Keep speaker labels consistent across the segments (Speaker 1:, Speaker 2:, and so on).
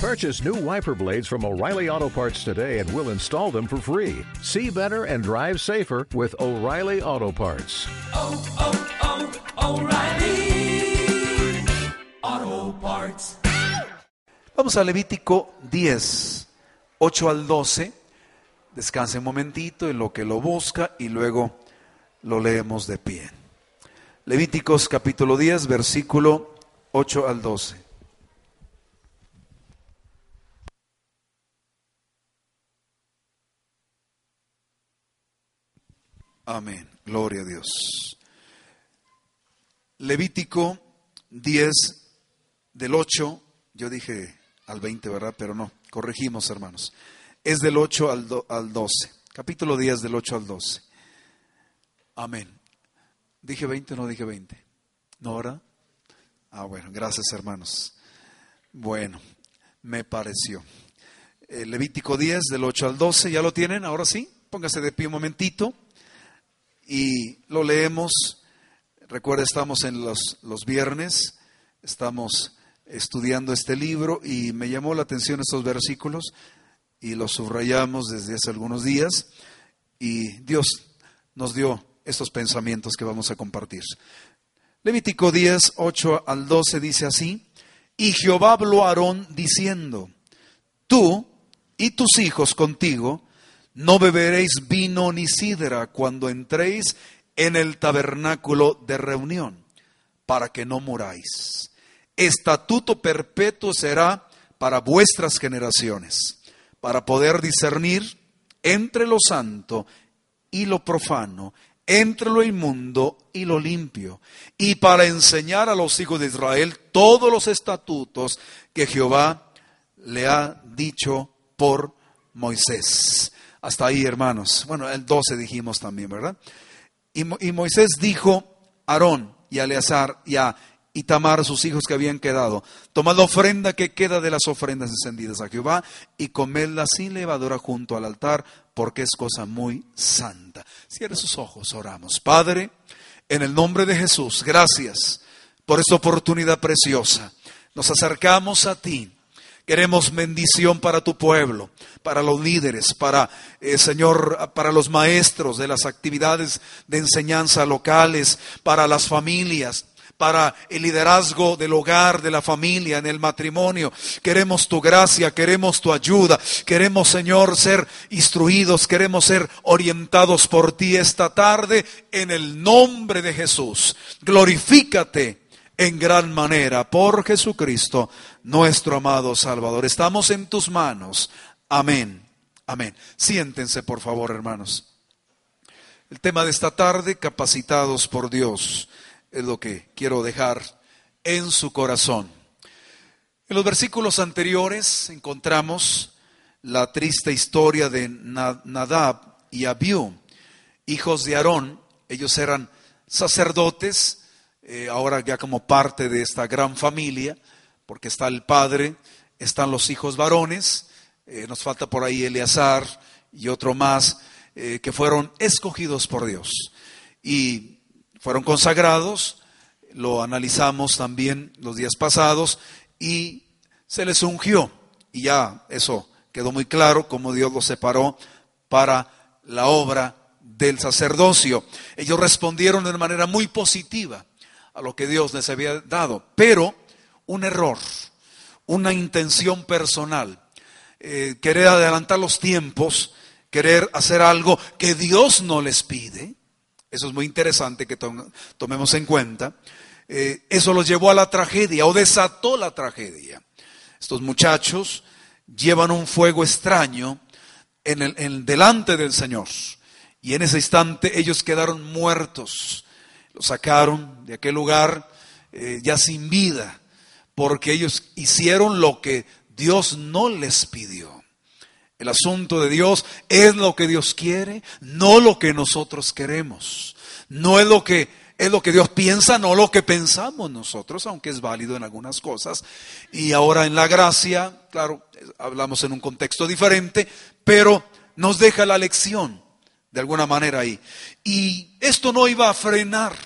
Speaker 1: Purchase new wiper blades from O'Reilly Auto Parts today and we'll install them for free. See better and drive safer with O'Reilly Auto Parts.
Speaker 2: oh, oh, oh O'Reilly Auto Parts.
Speaker 3: Vamos a Levítico 10, 8 al 12. Descanse un momentito en lo que lo busca y luego lo leemos de pie. Levíticos capítulo 10, versículo 8 al 12. Amén. Gloria a Dios. Levítico 10 del 8, yo dije al 20, ¿verdad? Pero no, corregimos hermanos. Es del 8 al, do- al 12. Capítulo 10 del 8 al 12. Amén. ¿Dije 20 o no dije 20? ¿No, verdad? Ah, bueno, gracias hermanos. Bueno, me pareció. Eh, Levítico 10 del 8 al 12, ¿ya lo tienen? Ahora sí, póngase de pie un momentito y lo leemos. Recuerda, estamos en los, los viernes, estamos estudiando este libro y me llamó la atención estos versículos y los subrayamos desde hace algunos días y Dios nos dio estos pensamientos que vamos a compartir. Levítico 10, 8 al 12 dice así, y Jehová habló a Aarón diciendo, tú y tus hijos contigo no beberéis vino ni sidra cuando entréis en el tabernáculo de reunión, para que no muráis. Estatuto perpetuo será para vuestras generaciones, para poder discernir entre lo santo y lo profano, entre lo inmundo y lo limpio, y para enseñar a los hijos de Israel todos los estatutos que Jehová le ha dicho por Moisés. Hasta ahí, hermanos. Bueno, el 12 dijimos también, ¿verdad? Y, Mo- y Moisés dijo a Aarón y a Eleazar y a Itamar, sus hijos que habían quedado, tomad la ofrenda que queda de las ofrendas encendidas a Jehová y comedla sin levadura junto al altar, porque es cosa muy santa. Cierre sus ojos, oramos. Padre, en el nombre de Jesús, gracias por esta oportunidad preciosa. Nos acercamos a ti. Queremos bendición para tu pueblo, para los líderes, para, eh, Señor, para los maestros de las actividades de enseñanza locales, para las familias, para el liderazgo del hogar, de la familia, en el matrimonio. Queremos tu gracia, queremos tu ayuda, queremos, Señor, ser instruidos, queremos ser orientados por ti esta tarde en el nombre de Jesús. Glorifícate en gran manera por Jesucristo, nuestro amado Salvador. Estamos en tus manos. Amén. Amén. Siéntense, por favor, hermanos. El tema de esta tarde, capacitados por Dios, es lo que quiero dejar en su corazón. En los versículos anteriores encontramos la triste historia de Na- Nadab y Abiú, hijos de Aarón. Ellos eran sacerdotes, eh, ahora ya como parte de esta gran familia, porque está el padre, están los hijos varones, eh, nos falta por ahí Eleazar y otro más, eh, que fueron escogidos por Dios. Y fueron consagrados, lo analizamos también los días pasados y se les ungió. Y ya eso quedó muy claro cómo Dios los separó para la obra del sacerdocio. Ellos respondieron de manera muy positiva a lo que Dios les había dado, pero un error, una intención personal, eh, querer adelantar los tiempos, querer hacer algo que Dios no les pide, eso es muy interesante que tom- tomemos en cuenta, eh, eso los llevó a la tragedia o desató la tragedia. Estos muchachos llevan un fuego extraño en el, en- delante del Señor. Y en ese instante ellos quedaron muertos. Los sacaron de aquel lugar eh, ya sin vida, porque ellos hicieron lo que Dios no les pidió. El asunto de Dios es lo que Dios quiere, no lo que nosotros queremos. No es lo que es lo que Dios piensa, no lo que pensamos nosotros, aunque es válido en algunas cosas. Y ahora en la gracia, claro, hablamos en un contexto diferente, pero nos deja la lección de alguna manera ahí. Y esto no iba a frenar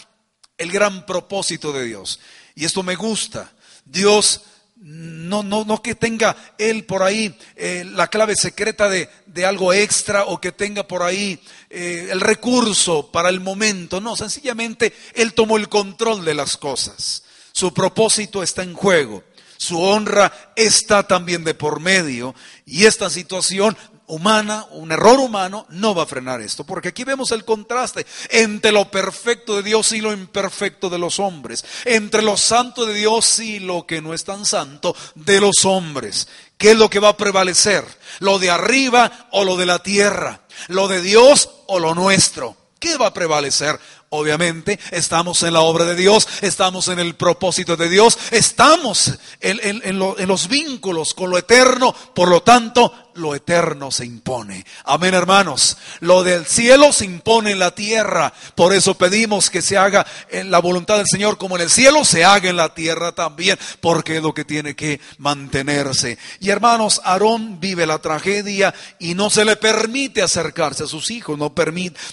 Speaker 3: el gran propósito de Dios. Y esto me gusta. Dios no, no, no que tenga él por ahí eh, la clave secreta de, de, algo extra o que tenga por ahí eh, el recurso para el momento. No, sencillamente él tomó el control de las cosas. Su propósito está en juego. Su honra está también de por medio y esta situación humana, un error humano, no va a frenar esto. Porque aquí vemos el contraste entre lo perfecto de Dios y lo imperfecto de los hombres. Entre lo santo de Dios y lo que no es tan santo de los hombres. ¿Qué es lo que va a prevalecer? ¿Lo de arriba o lo de la tierra? ¿Lo de Dios o lo nuestro? ¿Qué va a prevalecer? Obviamente, estamos en la obra de Dios, estamos en el propósito de Dios, estamos en, en, los vínculos con lo eterno, por lo tanto, lo eterno se impone. Amén, hermanos. Lo del cielo se impone en la tierra. Por eso pedimos que se haga en la voluntad del Señor como en el cielo, se haga en la tierra también, porque es lo que tiene que mantenerse. Y hermanos, Aarón vive la tragedia y no se le permite acercarse a sus hijos, no,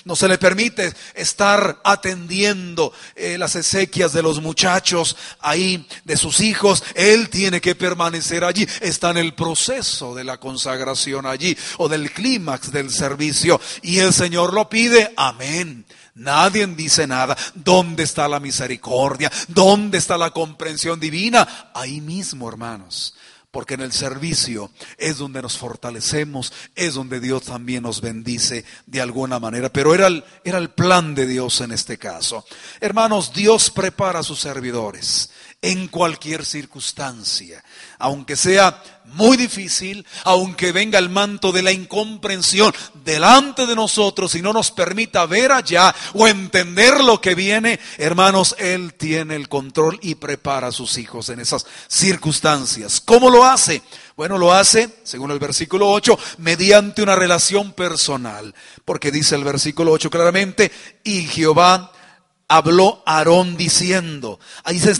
Speaker 3: no se le permite estar atendiendo eh, las esequias de los muchachos ahí, de sus hijos. Él tiene que permanecer allí. Está en el proceso de la consagración allí o del clímax del servicio. Y el Señor lo pide. Amén. Nadie dice nada. ¿Dónde está la misericordia? ¿Dónde está la comprensión divina? Ahí mismo, hermanos porque en el servicio es donde nos fortalecemos, es donde Dios también nos bendice de alguna manera. Pero era el, era el plan de Dios en este caso. Hermanos, Dios prepara a sus servidores en cualquier circunstancia, aunque sea muy difícil, aunque venga el manto de la incomprensión delante de nosotros y no nos permita ver allá o entender lo que viene, hermanos, Él tiene el control y prepara a sus hijos en esas circunstancias. ¿Cómo lo hace? Bueno, lo hace, según el versículo 8, mediante una relación personal, porque dice el versículo 8 claramente, y Jehová habló Aarón diciendo. Ahí se,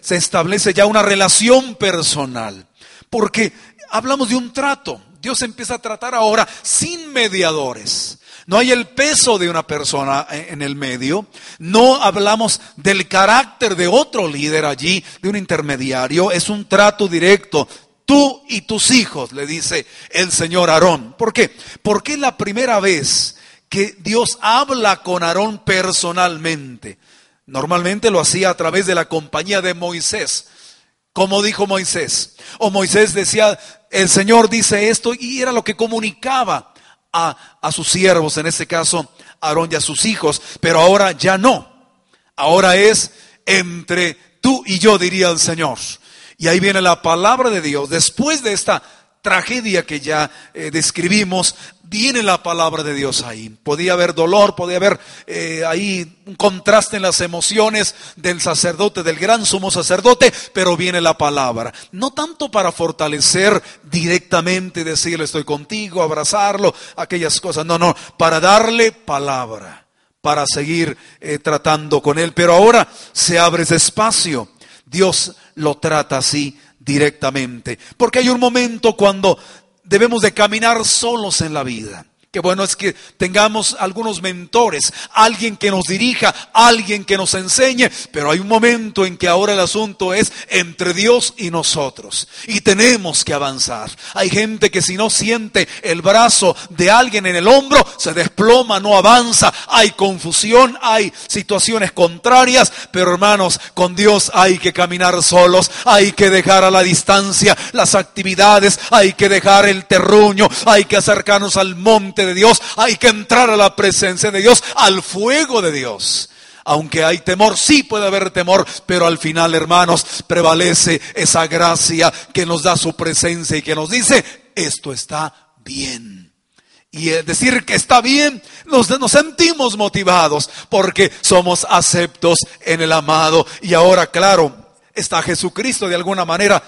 Speaker 3: se, establece ya una relación personal. Porque hablamos de un trato. Dios empieza a tratar ahora sin mediadores. No hay el peso de una persona en el medio. No hablamos del carácter de otro líder allí, de un intermediario. Es un trato directo. Tú y tus hijos, le dice el Señor Aarón. ¿Por qué? Porque es la primera vez que Dios habla con Aarón personalmente. Normalmente lo hacía a través de la compañía de Moisés. Como dijo Moisés. O Moisés decía, el Señor dice esto y era lo que comunicaba a, a sus siervos, en este caso Aarón y a sus hijos. Pero ahora ya no. Ahora es entre tú y yo, diría el Señor. Y ahí viene la palabra de Dios. Después de esta tragedia que ya eh, describimos, viene la palabra de Dios ahí. Podía haber dolor, podía haber eh, ahí un contraste en las emociones del sacerdote, del gran sumo sacerdote, pero viene la palabra. No tanto para fortalecer directamente, decirle estoy contigo, abrazarlo, aquellas cosas, no, no, para darle palabra, para seguir eh, tratando con él. Pero ahora se abre ese espacio. Dios lo trata así directamente. Porque hay un momento cuando debemos de caminar solos en la vida. Qué bueno es que tengamos algunos mentores, alguien que nos dirija, alguien que nos enseñe, pero hay un momento en que ahora el asunto es entre Dios y nosotros y tenemos que avanzar. Hay gente que si no siente el brazo de alguien en el hombro, se desploma, no avanza, hay confusión, hay situaciones contrarias, pero hermanos, con Dios hay que caminar solos, hay que dejar a la distancia las actividades, hay que dejar el terruño, hay que acercarnos al monte de Dios, hay que entrar a la presencia de Dios, al fuego de Dios. Aunque hay temor, sí puede haber temor, pero al final, hermanos, prevalece esa gracia que nos da su presencia y que nos dice, esto está bien. Y decir que está bien, nos, nos, sentimos motivados porque somos aceptos en el amado. Y ahora, claro, está Jesucristo de alguna manera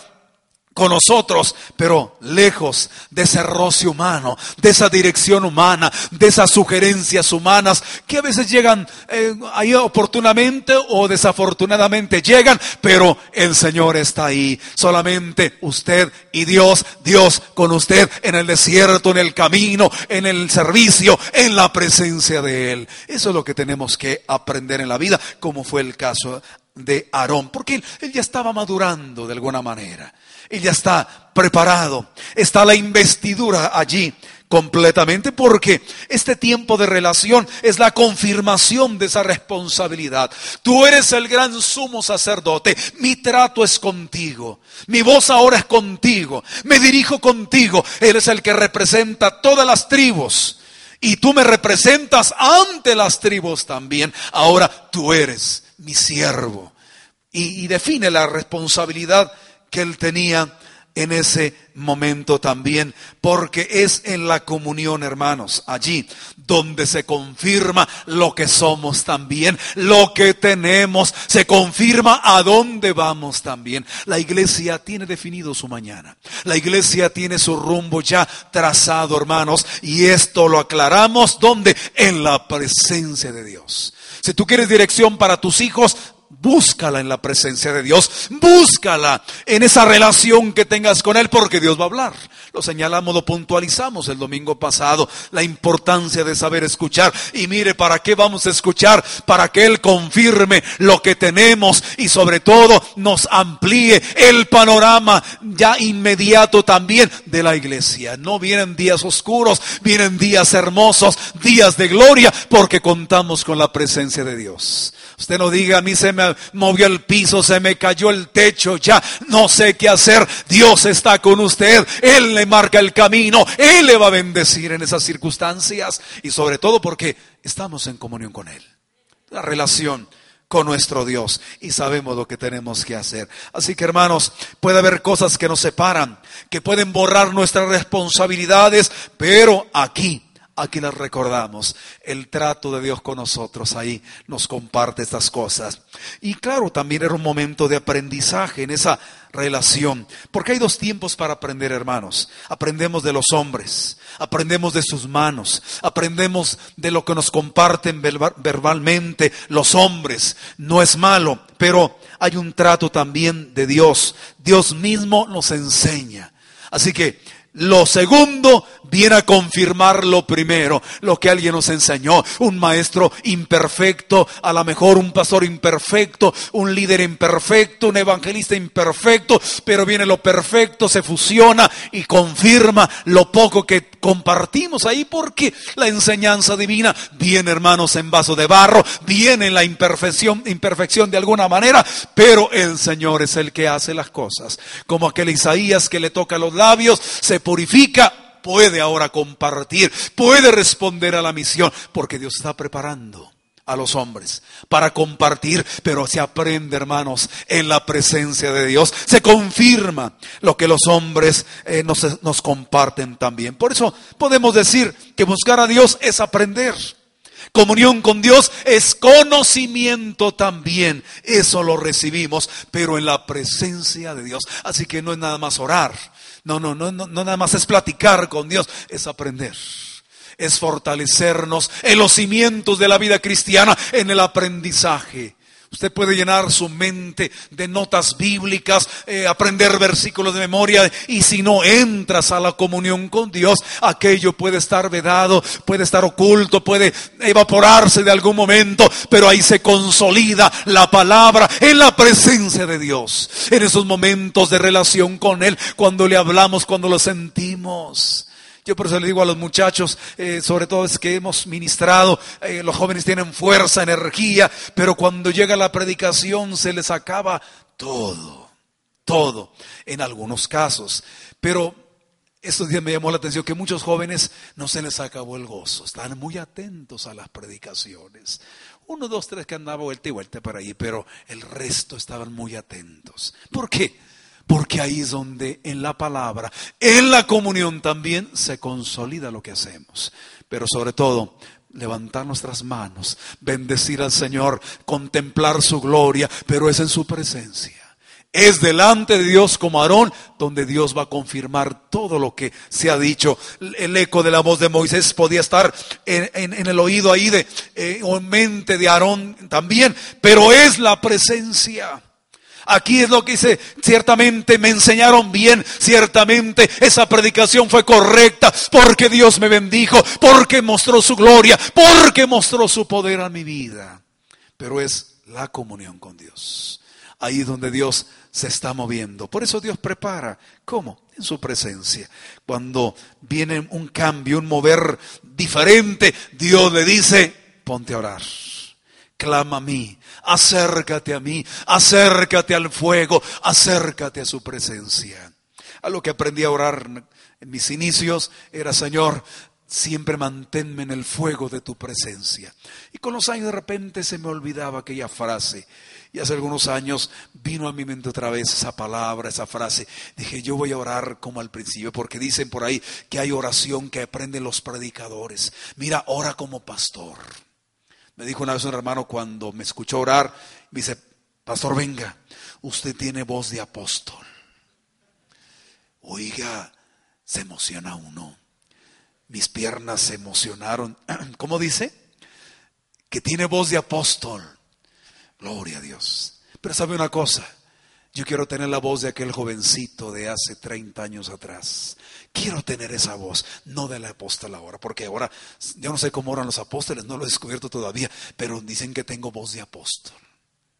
Speaker 3: con nosotros, pero lejos de ese roce humano, de esa dirección humana, de esas sugerencias humanas que a veces llegan eh, ahí oportunamente o desafortunadamente llegan, pero el Señor está ahí. Solamente usted y Dios, Dios con usted en el desierto, en el camino, en el servicio, en la presencia de Él. Eso es lo que tenemos que aprender en la vida, como fue el caso de Aarón, porque él, él ya estaba madurando de alguna manera. Él ya está preparado. Está la investidura allí completamente porque este tiempo de relación es la confirmación de esa responsabilidad. Tú eres el gran sumo sacerdote, mi trato es contigo, mi voz ahora es contigo, me dirijo contigo, eres el que representa todas las tribus y tú me representas ante las tribus también. Ahora tú eres mi siervo. Y, y define la responsabilidad que él tenía en ese momento también, porque es en la comunión, hermanos, allí donde se confirma lo que somos también, lo que tenemos, se confirma a dónde vamos también. La iglesia tiene definido su mañana, la iglesia tiene su rumbo ya trazado, hermanos, y esto lo aclaramos donde en la presencia de Dios. Si tú quieres dirección para tus hijos, Búscala en la presencia de Dios. Búscala en esa relación que tengas con Él porque Dios va a hablar. Lo señalamos, lo puntualizamos el domingo pasado. La importancia de saber escuchar. Y mire, ¿para qué vamos a escuchar? Para que Él confirme lo que tenemos y sobre todo nos amplíe el panorama ya inmediato también de la iglesia. No vienen días oscuros, vienen días hermosos, días de gloria porque contamos con la presencia de Dios. Usted no diga, a mí se me movió el piso, se me cayó el techo, ya no sé qué hacer. Dios está con usted, Él le marca el camino, Él le va a bendecir en esas circunstancias y sobre todo porque estamos en comunión con Él. La relación con nuestro Dios y sabemos lo que tenemos que hacer. Así que hermanos, puede haber cosas que nos separan, que pueden borrar nuestras responsabilidades, pero aquí aquí las recordamos. El trato de Dios con nosotros ahí nos comparte estas cosas. Y claro, también era un momento de aprendizaje en esa relación. Porque hay dos tiempos para aprender, hermanos. Aprendemos de los hombres, aprendemos de sus manos, aprendemos de lo que nos comparten verbalmente los hombres. No es malo, pero hay un trato también de Dios. Dios mismo nos enseña. Así que lo segundo viene a confirmar lo primero, lo que alguien nos enseñó. Un maestro imperfecto, a lo mejor un pastor imperfecto, un líder imperfecto, un evangelista imperfecto, pero viene lo perfecto, se fusiona y confirma lo poco que compartimos ahí porque la enseñanza divina viene, hermanos, en vaso de barro, viene en la imperfección, imperfección de alguna manera, pero el Señor es el que hace las cosas. Como aquel Isaías que le toca los labios, se purifica, puede ahora compartir, puede responder a la misión, porque Dios está preparando a los hombres para compartir, pero se aprende, hermanos, en la presencia de Dios. Se confirma lo que los hombres eh, nos, nos comparten también. Por eso podemos decir que buscar a Dios es aprender. Comunión con Dios es conocimiento también. Eso lo recibimos, pero en la presencia de Dios. Así que no es nada más orar. No, no, no, no, no nada más es platicar con Dios, es aprender es fortalecernos en los cimientos de la vida cristiana, en el aprendizaje. Usted puede llenar su mente de notas bíblicas, eh, aprender versículos de memoria y si no entras a la comunión con Dios, aquello puede estar vedado, puede estar oculto, puede evaporarse de algún momento, pero ahí se consolida la palabra en la presencia de Dios, en esos momentos de relación con Él, cuando le hablamos, cuando lo sentimos. Yo por eso le digo a los muchachos, eh, sobre todo es que hemos ministrado, eh, los jóvenes tienen fuerza, energía, pero cuando llega la predicación se les acaba todo, todo, en algunos casos. Pero estos días me llamó la atención que muchos jóvenes no se les acabó el gozo, están muy atentos a las predicaciones. Uno, dos, tres que andaba vuelta y vuelta por ahí, pero el resto estaban muy atentos. ¿Por qué? Porque ahí es donde en la palabra, en la comunión también se consolida lo que hacemos. Pero sobre todo, levantar nuestras manos, bendecir al Señor, contemplar su gloria, pero es en su presencia. Es delante de Dios como Aarón, donde Dios va a confirmar todo lo que se ha dicho. El eco de la voz de Moisés podía estar en, el oído ahí de, eh, o en mente de Aarón también, pero es la presencia. Aquí es lo que dice, ciertamente me enseñaron bien, ciertamente esa predicación fue correcta, porque Dios me bendijo, porque mostró su gloria, porque mostró su poder a mi vida. Pero es la comunión con Dios. Ahí donde Dios se está moviendo. Por eso Dios prepara. ¿Cómo? En su presencia. Cuando viene un cambio, un mover diferente, Dios le dice, ponte a orar. Clama a mí, acércate a mí, acércate al fuego, acércate a su presencia. A lo que aprendí a orar en mis inicios era, Señor, siempre manténme en el fuego de tu presencia. Y con los años de repente se me olvidaba aquella frase. Y hace algunos años vino a mi mente otra vez esa palabra, esa frase. Dije, yo voy a orar como al principio, porque dicen por ahí que hay oración que aprenden los predicadores. Mira, ora como pastor. Me dijo una vez un hermano cuando me escuchó orar, me dice, pastor, venga, usted tiene voz de apóstol. Oiga, se emociona uno. Mis piernas se emocionaron. ¿Cómo dice? Que tiene voz de apóstol. Gloria a Dios. Pero sabe una cosa, yo quiero tener la voz de aquel jovencito de hace 30 años atrás. Quiero tener esa voz, no de la apóstol ahora, porque ahora yo no sé cómo oran los apóstoles, no lo he descubierto todavía, pero dicen que tengo voz de apóstol.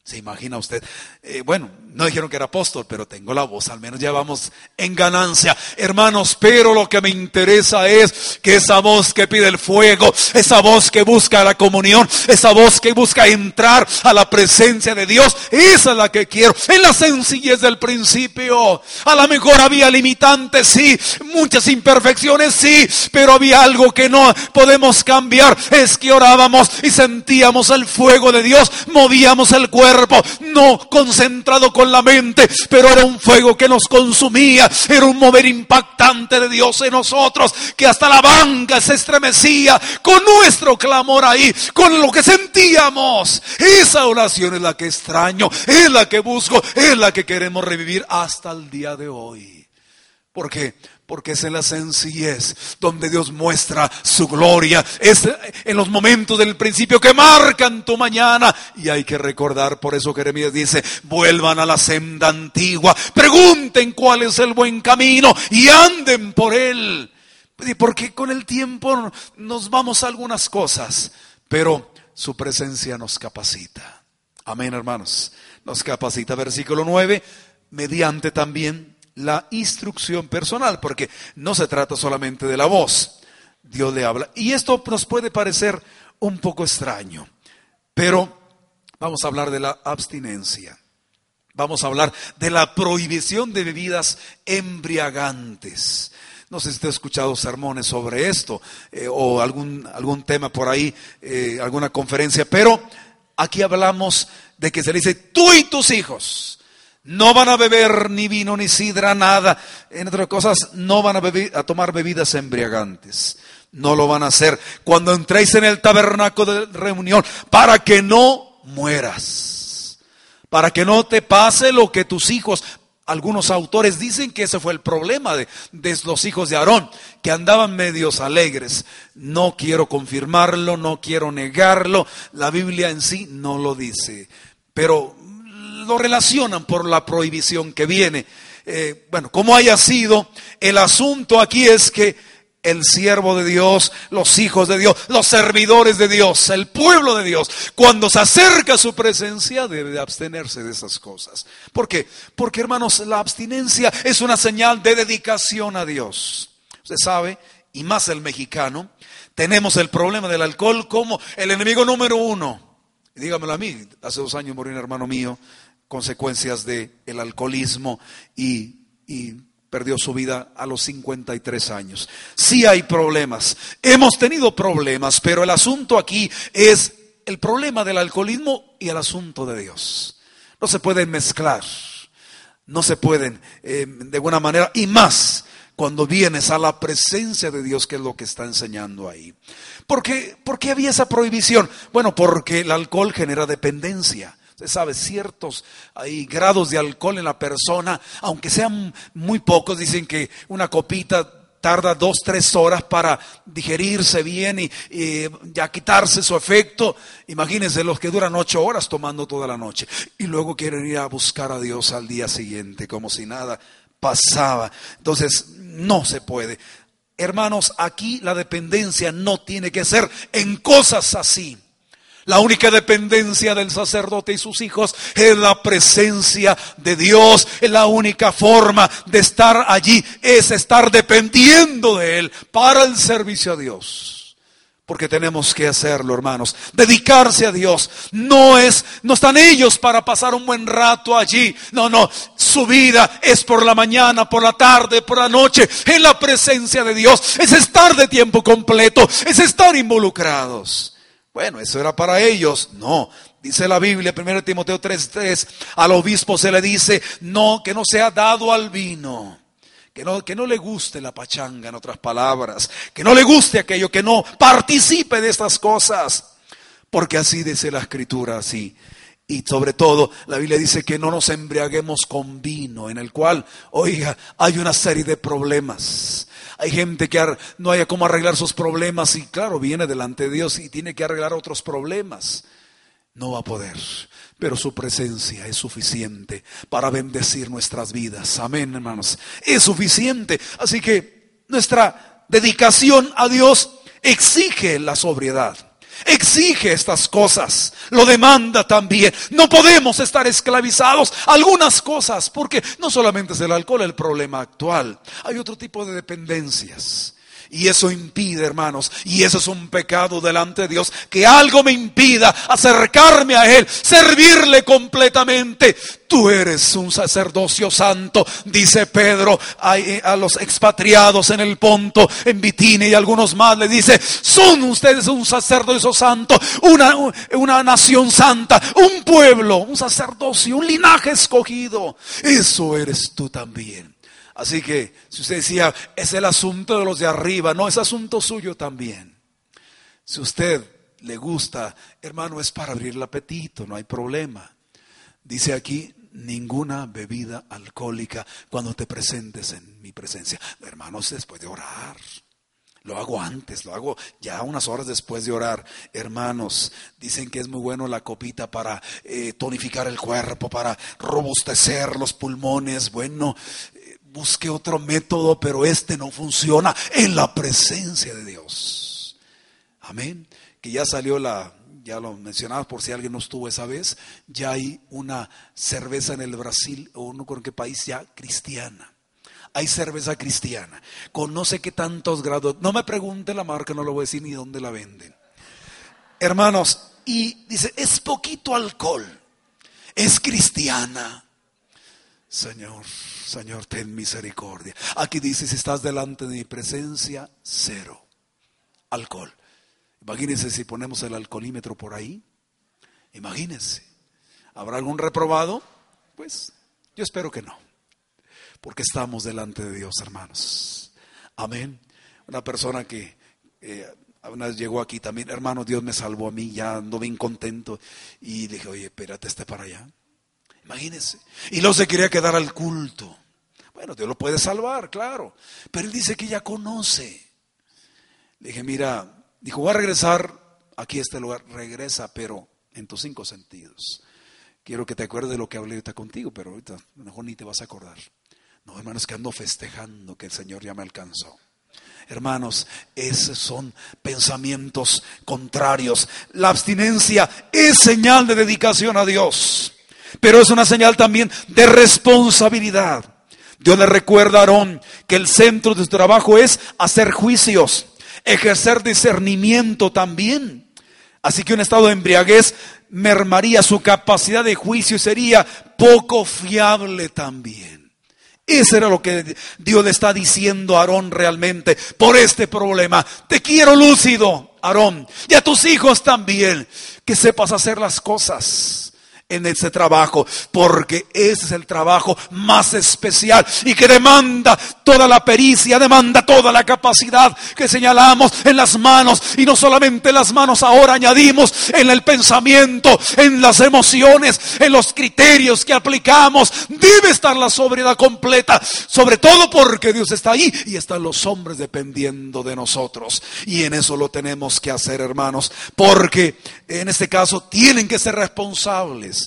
Speaker 3: ¿Se imagina usted? Eh, bueno, no dijeron que era apóstol, pero tengo la voz, al menos ya vamos en ganancia. Hermanos, pero lo que me interesa es que esa voz que pide el fuego, esa voz que busca la comunión, esa voz que busca entrar a la presencia de Dios, esa es la que quiero. En la sencillez del principio, a lo mejor había limitantes, sí, muchas imperfecciones, sí, pero había algo que no podemos cambiar. Es que orábamos y sentíamos el fuego de Dios, movíamos el cuerpo no concentrado con la mente, pero era un fuego que nos consumía, era un mover impactante de Dios en nosotros, que hasta la banca se estremecía con nuestro clamor ahí, con lo que sentíamos. Esa oración es la que extraño, es la que busco, es la que queremos revivir hasta el día de hoy. ¿Por qué? Porque es en la sencillez donde Dios muestra su gloria. Es en los momentos del principio que marcan tu mañana. Y hay que recordar, por eso Jeremías dice, vuelvan a la senda antigua, pregunten cuál es el buen camino y anden por él. Porque con el tiempo nos vamos a algunas cosas, pero su presencia nos capacita. Amén, hermanos. Nos capacita. Versículo 9, mediante también la instrucción personal, porque no se trata solamente de la voz. Dios le habla. Y esto nos puede parecer un poco extraño, pero vamos a hablar de la abstinencia. Vamos a hablar de la prohibición de bebidas embriagantes. No sé si usted ha escuchado sermones sobre esto eh, o algún, algún tema por ahí, eh, alguna conferencia, pero aquí hablamos de que se le dice tú y tus hijos no van a beber ni vino ni sidra, nada. En otras cosas, no van a, tomar bebidas embriagantes. No lo van a hacer cuando entréis en el tabernáculo de reunión para que no mueras. Para que no te pase lo que tus hijos algunos autores dicen que ese fue el problema de, de, los hijos de Aarón, que andaban medios alegres. No quiero confirmarlo, no quiero negarlo, la Biblia en sí no lo dice. Pero lo relacionan por la prohibición que viene. Eh, bueno, como haya sido, el asunto aquí es que el siervo de Dios, los hijos de Dios, los servidores de Dios, el pueblo de Dios, cuando se acerca a su presencia debe de abstenerse de esas cosas. ¿Por qué? Porque hermanos, la abstinencia es una señal de dedicación a Dios. Usted sabe, y más el mexicano, tenemos el problema del alcohol como el enemigo número uno. dígamelo a mí, hace dos años murió un hermano mío consecuencias del el alcoholismo y, perdió su vida a los 53 años. Sí hay problemas, hemos tenido problemas, pero el asunto aquí es el problema del alcoholismo y el asunto de Dios. No se pueden mezclar, no se pueden eh, de alguna manera, y más cuando vienes a la presencia de Dios, que es lo que está enseñando ahí. ¿Por qué, ¿Por qué había esa prohibición? Bueno, porque el alcohol genera dependencia. Usted sabe, ciertos hay grados de alcohol en la persona, aunque sean muy pocos, dicen que una copita tarda dos, tres horas para digerirse bien y, ya quitarse su efecto. Imagínense los que duran ocho horas tomando toda la noche y luego quieren ir a buscar a Dios al día siguiente como si nada pasaba. Entonces, no se puede. Hermanos, aquí la dependencia no tiene que ser en cosas así. La única dependencia del sacerdote y sus hijos es la presencia de Dios. La única forma de estar allí, es estar dependiendo de Él para el servicio a Dios. Porque tenemos que hacerlo, hermanos. Dedicarse a Dios. No es, no están ellos para pasar un buen rato allí. No, no. Su vida es por la mañana, por la tarde, por la noche, en la presencia de Dios. Es estar de tiempo completo. Es estar involucrados. Bueno, eso era para ellos. No. Dice la Biblia, 1 Timoteo 3:3, al obispo se le dice, no, que no sea dado al vino que no, que no le guste la pachanga, en otras palabras, que no le guste aquello, que no participe de estas cosas, porque así dice la escritura, así. Y sobre todo, la Biblia dice que no nos embriaguemos con vino, en el cual, oiga, hay una serie de problemas. Hay gente que no haya cómo arreglar sus problemas y claro, viene delante de Dios y tiene que arreglar otros problemas. No va a poder pero su presencia es suficiente para bendecir nuestras vidas. Amén, hermanos. Es suficiente. Así que nuestra dedicación a Dios exige la sobriedad. Exige estas cosas, lo demanda también. No podemos estar esclavizados algunas cosas, porque no solamente es el alcohol el problema actual, hay otro tipo de dependencias. Y eso impide, hermanos, y eso es un pecado delante de Dios, que algo me impida acercarme a Él, servirle completamente. Tú eres un sacerdocio santo, dice Pedro a, los expatriados en el Ponto, en Bitine y algunos más, le dice, son ustedes un sacerdocio santo, una, una nación santa, un pueblo, un sacerdocio, un linaje escogido. Eso eres tú también. Así que si usted decía, es el asunto de los de arriba, no, es asunto suyo también. Si usted le gusta, hermano, es para abrir el apetito, no hay problema. Dice aquí, ninguna bebida alcohólica cuando te presentes en mi presencia. Hermanos, después de orar. Lo hago antes, lo hago ya unas horas después de orar. Hermanos, dicen que es muy bueno la copita para eh, tonificar el cuerpo, para robustecer los pulmones. Bueno, busque otro método, pero este no funciona en la presencia de Dios. Amén. Que ya salió la, ya lo mencionaba por si alguien no estuvo esa vez, ya hay una cerveza en el Brasil, o no con qué país ya, cristiana. Hay cerveza cristiana, con no sé qué tantos grados. No me pregunte la marca, no lo voy a decir ni dónde la venden. Hermanos, y dice, es poquito alcohol, es cristiana. Señor, Señor, ten misericordia. Aquí dice, si estás delante de mi presencia, cero. Alcohol. Imagínense si ponemos el alcoholímetro por ahí. Imagínense. ¿Habrá algún reprobado? Pues yo espero que no. Porque estamos delante de Dios, hermanos. Amén. Una persona que eh, una vez llegó aquí también, hermano, Dios me salvó a mí, ya ando bien contento. Y dije, oye, espérate, esté para allá. Imagínense. Y luego se quería quedar al culto. Bueno, Dios lo puede salvar, claro. Pero él dice que ya conoce. Le dije, mira, dijo, voy a regresar aquí a este lugar. Regresa, pero en tus cinco sentidos. Quiero que te acuerdes de lo que hablé ahorita contigo, pero ahorita mejor ni te vas a acordar. No, hermanos, que ando festejando que el Señor ya me alcanzó. Hermanos, esos son pensamientos contrarios. La abstinencia es señal de dedicación a Dios. Pero es una señal también de responsabilidad. Dios le recuerda a Aarón que el centro de su trabajo es hacer juicios, ejercer discernimiento también. Así que un estado de embriaguez mermaría su capacidad de juicio y sería poco fiable también. Eso era lo que Dios le está diciendo a Aarón realmente por este problema. Te quiero lúcido, Aarón, y a tus hijos también, que sepas hacer las cosas en ese trabajo, porque ese es el trabajo más especial y que demanda toda la pericia, demanda toda la capacidad que señalamos en las manos y no solamente en las manos, ahora añadimos en el pensamiento, en las emociones, en los criterios que aplicamos. Debe estar la sobriedad completa, sobre todo porque Dios está ahí y están los hombres dependiendo de nosotros. Y en eso lo tenemos que hacer, hermanos, porque en este caso tienen que ser responsables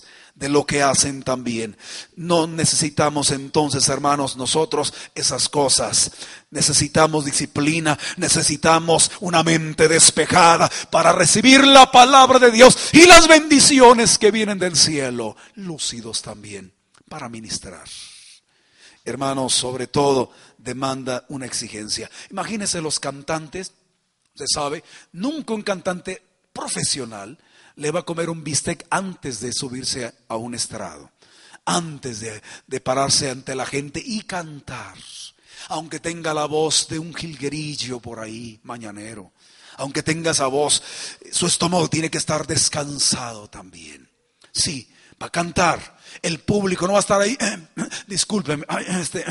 Speaker 3: de lo que hacen también. No necesitamos entonces, hermanos, nosotros esas cosas. Necesitamos disciplina, necesitamos una mente despejada para recibir la palabra de Dios y las bendiciones que vienen del cielo, lúcidos también para ministrar. Hermanos, sobre todo demanda una exigencia. Imagínense los cantantes, usted sabe, nunca un cantante profesional le va a comer un bistec antes de subirse a un estrado, antes de, pararse ante la gente y cantar, aunque tenga la voz de un jilguerillo por ahí, mañanero, aunque tenga esa voz, su estómago tiene que estar descansado también. Sí, va a cantar. El público no va a estar ahí, este,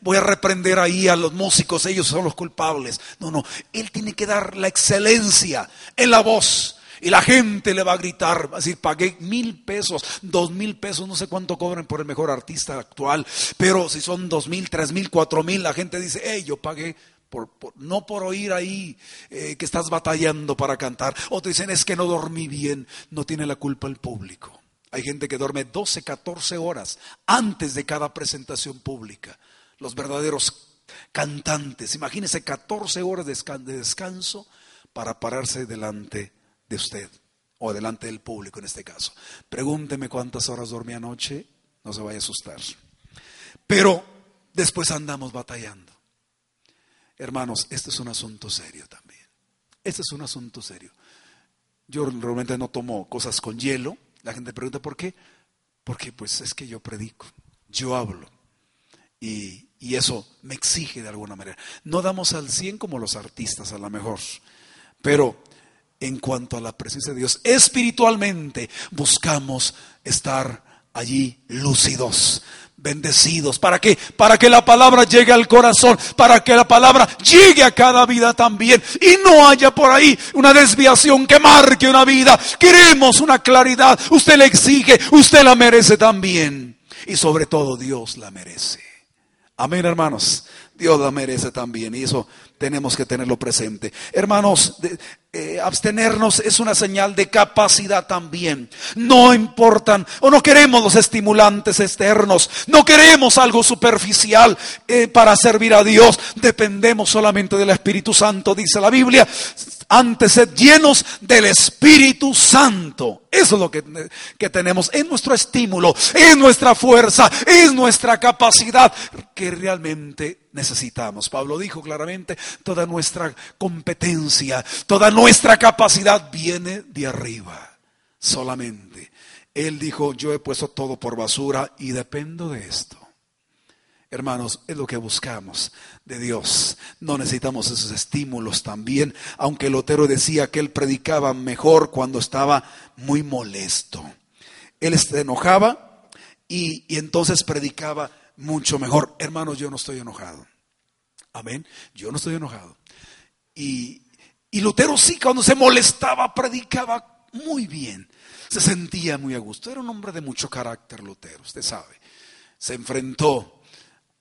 Speaker 3: voy a reprender ahí a los músicos, ellos son los culpables. No, no, él tiene que dar la excelencia en la voz. Y la gente le va a gritar, va decir, pagué mil pesos, dos mil pesos, no sé cuánto cobren por el mejor artista actual, pero si son dos mil, tres mil, cuatro mil, la gente dice, hey, yo pagué por, no por oír ahí eh, que estás batallando para cantar. Otros dicen, es que no dormí bien, no tiene la culpa el público. Hay gente que duerme 12, 14 horas antes de cada presentación pública. Los verdaderos cantantes, imagínense 14 horas de descanso para pararse delante de usted o delante del público en este caso. Pregúnteme cuántas horas dormí anoche, no se vaya a asustar. Pero después andamos batallando. Hermanos, este es un asunto serio también. Este es un asunto serio. Yo realmente no tomo cosas con hielo. La gente pregunta por qué. Porque pues es que yo predico, yo hablo. Y, y eso me exige de alguna manera. No damos al 100 como los artistas a lo mejor. Pero en cuanto a la presencia de Dios. Espiritualmente buscamos estar allí lúcidos, bendecidos. ¿Para qué? Para que la palabra llegue al corazón, para que la palabra llegue a cada vida también y no haya por ahí una desviación que marque una vida. Queremos una claridad. Usted la exige, usted la merece también. Y sobre todo Dios la merece. Amén, hermanos. Dios la merece también. Y eso tenemos que tenerlo presente. Hermanos, eh, abstenernos es una señal de capacidad también. No importan o no queremos los estimulantes externos, no queremos algo superficial eh, para servir a Dios. Dependemos solamente del Espíritu Santo, dice la Biblia. Antes sed llenos del Espíritu Santo. Eso es lo que, que tenemos. Es nuestro estímulo, es nuestra fuerza, es nuestra capacidad que realmente necesitamos. Pablo dijo claramente, toda nuestra competencia, toda nuestra capacidad viene de arriba, solamente. Él dijo, yo he puesto todo por basura y dependo de esto. Hermanos, es lo que buscamos de Dios. No necesitamos esos estímulos también, aunque Lotero decía que él predicaba mejor cuando estaba muy molesto. Él se enojaba y, y entonces predicaba mucho mejor. Hermanos, yo no estoy enojado. Amén. Yo no estoy enojado. Y, y Lutero sí, cuando se molestaba, predicaba muy bien. Se sentía muy a gusto. Era un hombre de mucho carácter, Lutero, usted sabe. Se enfrentó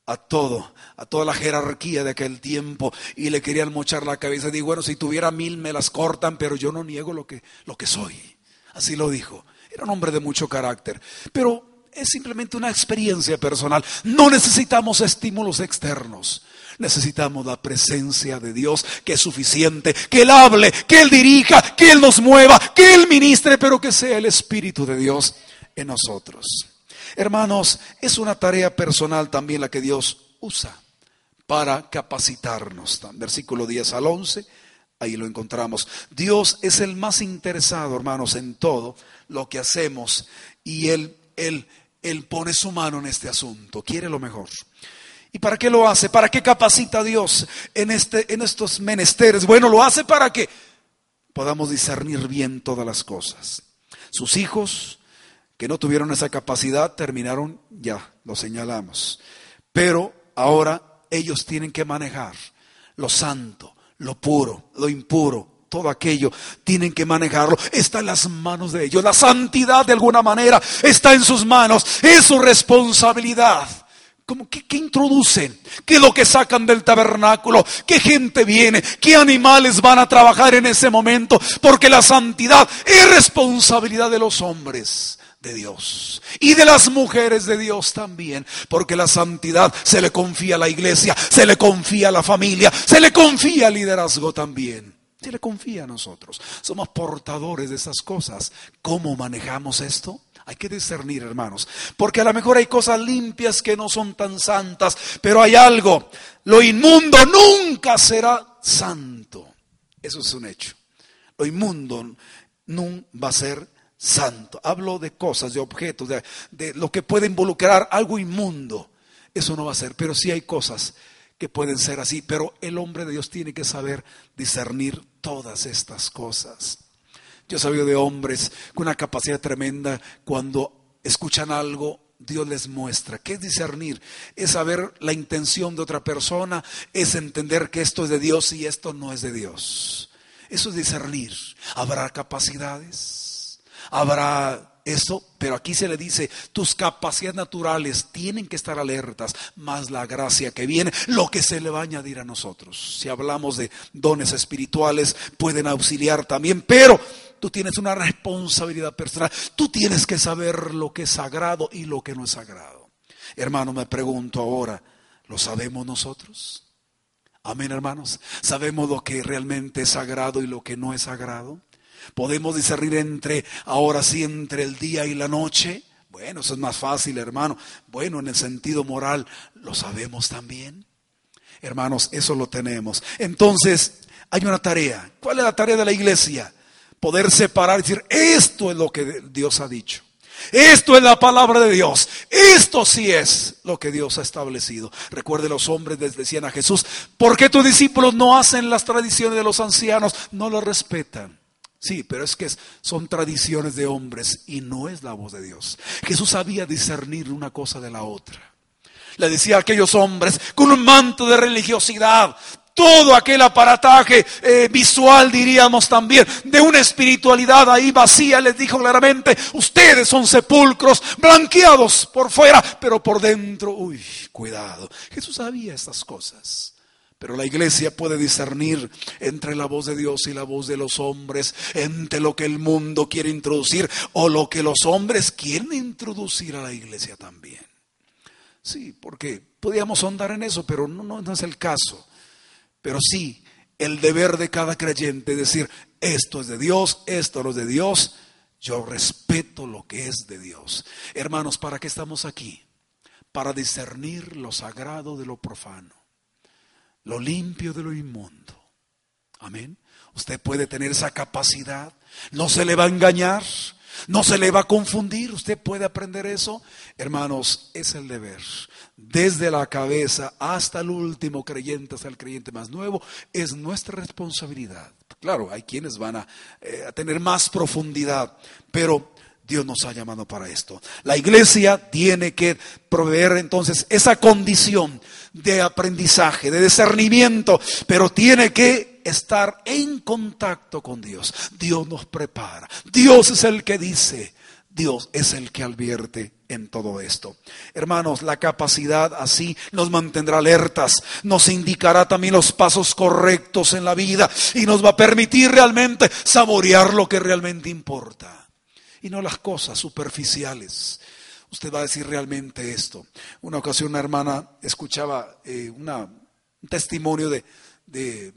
Speaker 3: a todo, a toda la jerarquía de aquel tiempo y le querían mochar la cabeza. Digo, bueno, si tuviera mil me las cortan, pero yo no niego lo que, lo que soy. Así lo dijo. Era un hombre de mucho carácter. Pero es simplemente una experiencia personal. No necesitamos estímulos externos. Necesitamos la presencia de Dios, que es suficiente, que Él hable, que Él dirija, que Él nos mueva, que Él ministre, pero que sea el Espíritu de Dios en nosotros. Hermanos, es una tarea personal también la que Dios usa para capacitarnos. Versículo 10 al 11, ahí lo encontramos. Dios es el más interesado, hermanos, en todo lo que hacemos y Él, Él, Él pone su mano en este asunto, quiere lo mejor. ¿Y para qué lo hace? ¿Para qué capacita a Dios en, este, en estos menesteres? Bueno, lo hace para que podamos discernir bien todas las cosas. Sus hijos que no tuvieron esa capacidad terminaron, ya lo señalamos. Pero ahora ellos tienen que manejar lo santo, lo puro, lo impuro, todo aquello, tienen que manejarlo. Está en las manos de ellos. La santidad de alguna manera está en sus manos. Es su responsabilidad. ¿Qué, introducen? ¿Qué es lo que sacan del tabernáculo? ¿Qué gente viene? ¿Qué animales van a trabajar en ese momento? Porque la santidad es responsabilidad de los hombres, de Dios y de las mujeres de Dios también, porque la santidad se le confía a la iglesia, se le confía a la familia, se le confía al liderazgo también. Se le confía a nosotros. Somos portadores de esas cosas. ¿Cómo manejamos esto? Hay que discernir, hermanos, porque a lo mejor hay cosas limpias que no son tan santas, pero hay algo. Lo inmundo nunca será santo. Eso es un hecho. Lo inmundo nunca va a ser santo. Hablo de cosas, de objetos, de, de, lo que puede involucrar algo inmundo. Eso no va a ser, pero sí hay cosas que pueden ser así. Pero el hombre de Dios tiene que saber discernir todas estas cosas. Yo he sabido de hombres con una capacidad tremenda cuando escuchan algo, Dios les muestra. ¿Qué es discernir? Es saber la intención de otra persona, es entender que esto es de Dios y esto no es de Dios. Eso es discernir. Habrá capacidades, habrá eso, pero aquí se le dice, tus capacidades naturales tienen que estar alertas, más la gracia que viene, lo que se le va a añadir a nosotros. Si hablamos de dones espirituales, pueden auxiliar también, pero tú tienes una responsabilidad personal, tú tienes que saber lo que es sagrado y lo que no es sagrado. Hermano, me pregunto ahora, ¿lo sabemos nosotros? Amén, hermanos. ¿Sabemos lo que realmente es sagrado y lo que no es sagrado? ¿Podemos discernir entre, ahora sí, entre el día y la noche? Bueno, eso es más fácil, hermano. Bueno, en el sentido moral, ¿lo sabemos también? Hermanos, eso lo tenemos. Entonces, hay una tarea. ¿Cuál es la tarea de la iglesia? Poder separar y decir, esto es lo que Dios ha dicho. Esto es la palabra de Dios. Esto sí es lo que Dios ha establecido. Recuerde, los hombres les decían a Jesús, ¿por qué tus discípulos no hacen las tradiciones de los ancianos? No lo respetan. Sí, pero es que son tradiciones de hombres y no es la voz de Dios. Jesús sabía discernir una cosa de la otra. Le decía a aquellos hombres con un manto de religiosidad, todo aquel aparataje eh, visual, diríamos también, de una espiritualidad ahí vacía, les dijo claramente, ustedes son sepulcros blanqueados por fuera, pero por dentro, uy, cuidado. Jesús sabía estas cosas. Pero la iglesia puede discernir entre la voz de Dios y la voz de los hombres, entre lo que el mundo quiere introducir o lo que los hombres quieren introducir a la iglesia también. Sí, porque podíamos ahondar en eso, pero no, no, no es el caso. Pero sí, el deber de cada creyente decir, esto es de Dios, esto es de Dios, yo respeto lo que es de Dios. Hermanos, ¿para qué estamos aquí? Para discernir lo sagrado de lo profano lo limpio de lo inmundo. Amén. Usted puede tener esa capacidad. No se le va a engañar. No se le va a confundir. Usted puede aprender eso. Hermanos, es el deber. Desde la cabeza hasta el último creyente, hasta el creyente más nuevo, es nuestra responsabilidad. Claro, hay quienes van a, eh, a tener más profundidad, pero Dios nos ha llamado para esto. La iglesia tiene que proveer entonces esa condición de aprendizaje, de discernimiento, pero tiene que estar en contacto con Dios. Dios nos prepara. Dios es el que dice. Dios es el que advierte en todo esto. Hermanos, la capacidad así nos mantendrá alertas, nos indicará también los pasos correctos en la vida y nos va a permitir realmente saborear lo que realmente importa y no las cosas superficiales. Usted va a decir realmente esto. Una ocasión una hermana escuchaba eh, una, un testimonio de, de,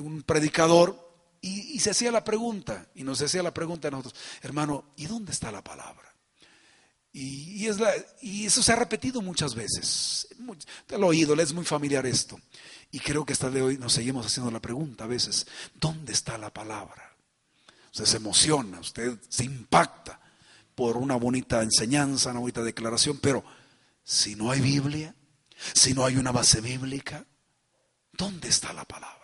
Speaker 3: un predicador y, se hacía la pregunta, y nos hacía la pregunta a nosotros, hermano, ¿y dónde está la palabra? Y, eso se ha repetido muchas veces. Te lo he oído, es muy familiar esto. Y creo que hasta de hoy nos seguimos haciendo la pregunta a veces, ¿dónde está la palabra? Usted se emociona, usted se impacta por una bonita enseñanza, una bonita declaración, pero si no hay Biblia, si no hay una base bíblica, ¿dónde está la palabra?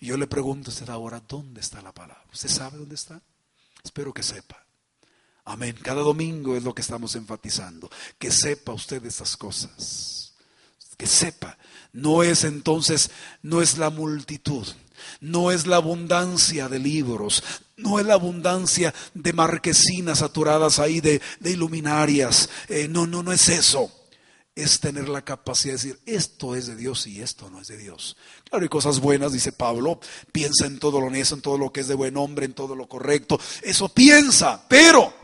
Speaker 3: Y yo le pregunto a usted ahora, ¿dónde está la palabra? ¿Usted sabe dónde está? Espero que sepa. Amén. Cada domingo es lo que estamos enfatizando. Que sepa usted estas cosas. Que sepa. No es entonces, no es la multitud no es la abundancia de libros, no es la abundancia de marquesinas saturadas ahí de, iluminarias, eh, no, no, no es eso. Es tener la capacidad de decir, esto es de Dios y esto no es de Dios. Claro, hay cosas buenas, dice Pablo, piensa en todo lo honesto, en todo lo que es de buen hombre, en todo lo correcto. Eso piensa, pero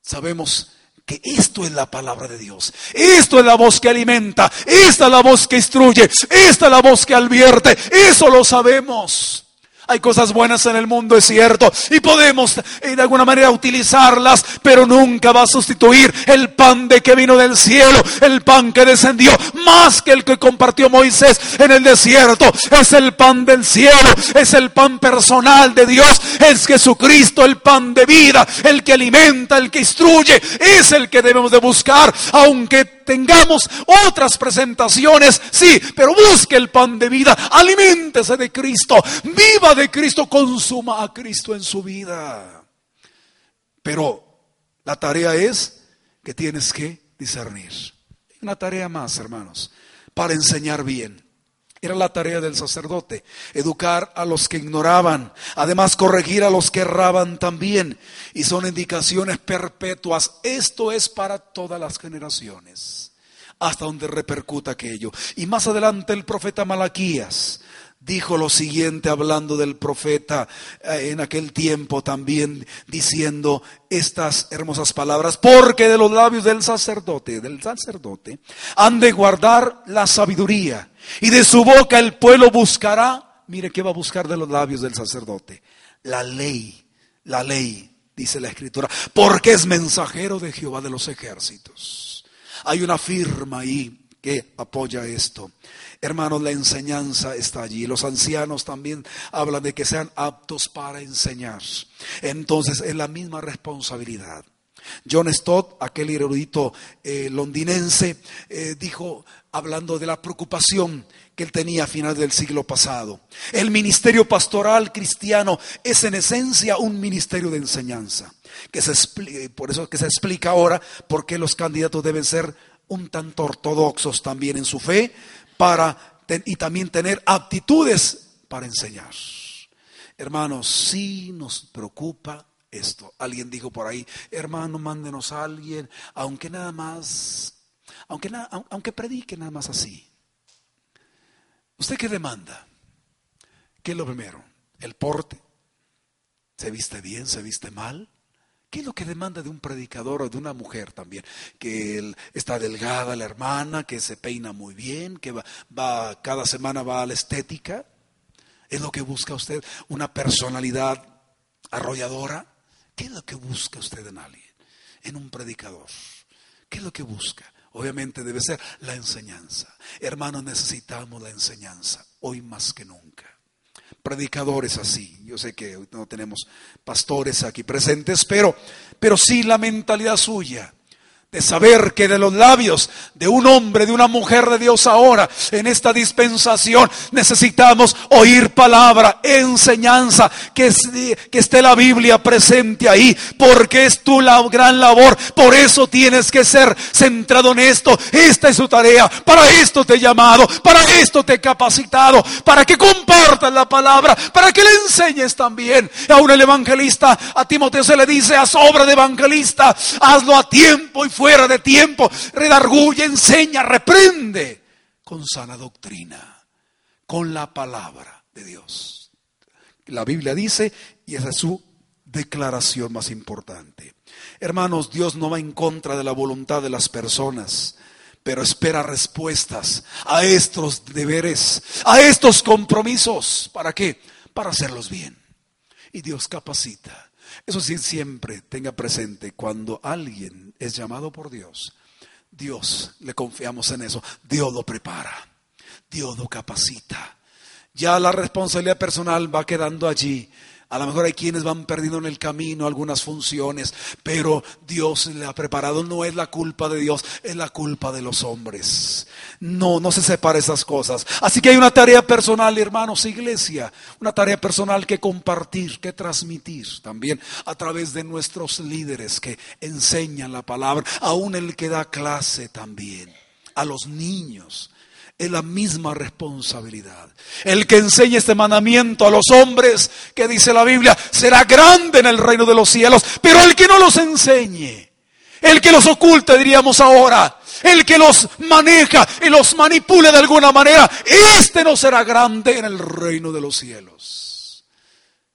Speaker 3: sabemos que esto es la palabra de Dios. Esto es la voz que alimenta. Esta es la voz que instruye. Esta es la voz que advierte. Eso lo sabemos. Hay cosas buenas en el mundo, es cierto, y podemos eh, de alguna manera utilizarlas, pero nunca va a sustituir el pan de que vino del cielo, el pan que descendió, más que el que compartió Moisés en el desierto. Es el pan del cielo, es el pan personal de Dios, es Jesucristo, el pan de vida, el que alimenta, el que instruye, es el que debemos de buscar, aunque tengamos otras presentaciones, sí, pero busque el pan de vida, aliméntese de Cristo, viva de Cristo, consuma a Cristo en su vida. Pero la tarea es que tienes que discernir. Una tarea más, hermanos, para enseñar bien. Era la tarea del sacerdote, educar a los que ignoraban, además corregir a los que erraban también. Y son indicaciones perpetuas. Esto es para todas las generaciones, hasta donde repercuta aquello. Y más adelante el profeta Malaquías dijo lo siguiente hablando del profeta eh, en aquel tiempo también diciendo estas hermosas palabras, porque de los labios del sacerdote, del sacerdote, han de guardar la sabiduría y de su boca el pueblo buscará, mire qué va a buscar de los labios del sacerdote, la ley, la ley, dice la escritura, porque es mensajero de Jehová de los ejércitos. Hay una firma ahí que apoya esto. Hermanos, la enseñanza está allí. Los ancianos también hablan de que sean aptos para enseñar. Entonces, es la misma responsabilidad. John Stott, aquel erudito eh, londinense, eh, dijo, hablando de la preocupación que él tenía a final del siglo pasado. El ministerio pastoral cristiano es en esencia un ministerio de enseñanza. Que se, por eso que se explica ahora por qué los candidatos deben ser un tanto ortodoxos también en su fe, para y también tener aptitudes para enseñar. Hermanos, sí nos preocupa esto. Alguien dijo por ahí, hermano, mándenos a alguien, aunque nada más, aunque, aunque predique nada más así. ¿Usted qué demanda? ¿Qué es lo primero? ¿El porte? ¿Se viste bien? ¿Se viste mal? ¿Qué es lo que demanda de un predicador o de una mujer también? Que está delgada la hermana, que se peina muy bien, que va, cada semana va a la estética. ¿Es lo que busca usted? ¿Una personalidad arrolladora? ¿Qué es lo que busca usted en alguien? En un predicador. ¿Qué es lo que busca? Obviamente debe ser la enseñanza. Hermanos, necesitamos la enseñanza hoy más que nunca predicadores así. Yo sé que no tenemos pastores aquí presentes, pero, pero sí la mentalidad suya de saber que de los labios de un hombre, de una mujer de Dios ahora, en esta dispensación, necesitamos oír palabra, enseñanza, que, que esté la Biblia presente ahí, porque es tu la gran labor, por eso tienes que ser centrado en esto, esta es su tarea, para esto te he llamado, para esto te he capacitado, para que compartas la palabra, para que le enseñes también. Aún el evangelista, a Timoteo se le dice, haz obra de evangelista, hazlo a tiempo y fuera de tiempo, redarguye, enseña, reprende con sana doctrina, con la palabra de Dios. La Biblia dice, y esa es su declaración más importante. Hermanos, Dios no va en contra de la voluntad de las personas, pero espera respuestas a estos deberes, a estos compromisos. ¿Para qué? Para hacerlos bien. Y Dios capacita. Eso sí, siempre tenga presente, cuando alguien es llamado por Dios, Dios, le confiamos en eso, Dios lo prepara, Dios lo capacita. Ya la responsabilidad personal va quedando allí. A lo mejor hay quienes van perdiendo en el camino algunas funciones, pero Dios le ha preparado. No es la culpa de Dios, es la culpa de los hombres. No, no se separa esas cosas. Así que hay una tarea personal, hermanos, iglesia. Una tarea personal que compartir, que transmitir también a través de nuestros líderes que enseñan la palabra. Aún el que da clase también. A los niños es la misma responsabilidad. El que enseñe este mandamiento a los hombres, que dice la Biblia, será grande en el reino de los cielos, pero el que no los enseñe, el que los oculte, diríamos ahora, el que los maneja y los manipule de alguna manera, este no será grande en el reino de los cielos.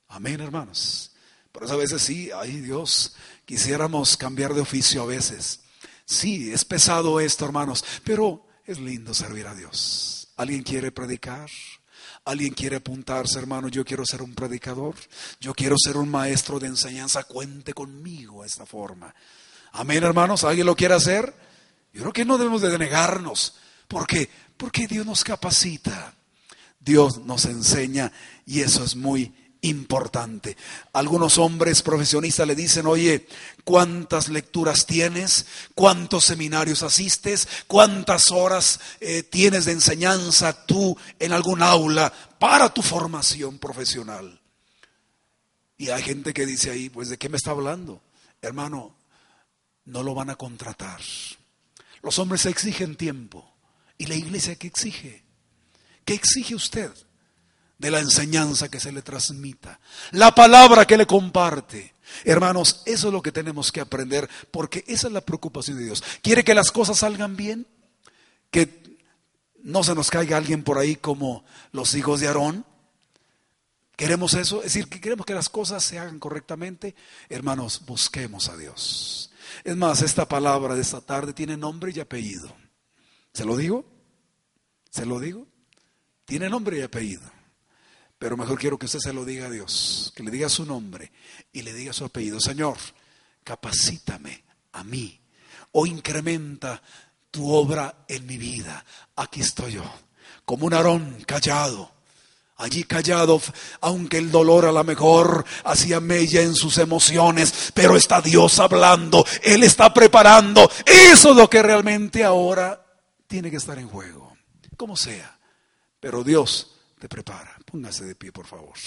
Speaker 3: Amén, hermanos. Por eso a veces sí, ay Dios, quisiéramos cambiar de oficio a veces. Sí, es pesado esto, hermanos, pero es lindo servir a Dios. ¿Alguien quiere predicar? ¿Alguien quiere apuntarse, hermano? Yo quiero ser un predicador. Yo quiero ser un maestro de enseñanza. Cuente conmigo de esta forma. Amén, hermanos. ¿Alguien lo quiere hacer? Yo creo que no debemos de denegarnos. ¿Por qué? Porque Dios nos capacita. Dios nos enseña y eso es muy importante. Algunos hombres profesionistas le dicen, oye, ¿cuántas lecturas tienes? ¿Cuántos seminarios asistes? ¿Cuántas horas eh, tienes de enseñanza tú en algún aula para tu formación profesional? Y hay gente que dice ahí, pues ¿de qué me está hablando? Hermano, no lo van a contratar. Los hombres exigen tiempo. ¿Y la iglesia qué exige? ¿Qué exige usted? De la enseñanza que se le transmita, la palabra que le comparte. Hermanos, eso es lo que tenemos que aprender, porque esa es la preocupación de Dios. ¿Quiere que las cosas salgan bien? Que no se nos caiga alguien por ahí como los hijos de Aarón. ¿Queremos eso? Es decir, que queremos que las cosas se hagan correctamente. Hermanos, busquemos a Dios. Es más, esta palabra de esta tarde tiene nombre y apellido. ¿Se lo digo? ¿Se lo digo? Tiene nombre y apellido. Pero mejor quiero que usted se lo diga a Dios, que le diga su nombre y le diga su apellido. Señor, capacítame a mí o incrementa tu obra en mi vida. Aquí estoy yo, como un arón callado. Allí callado, aunque el dolor a lo mejor hacía mella en sus emociones, pero está Dios hablando, Él está preparando. Eso es lo que realmente ahora tiene que estar en juego, como sea. Pero Dios te prepara. Póngase de pie, por favor.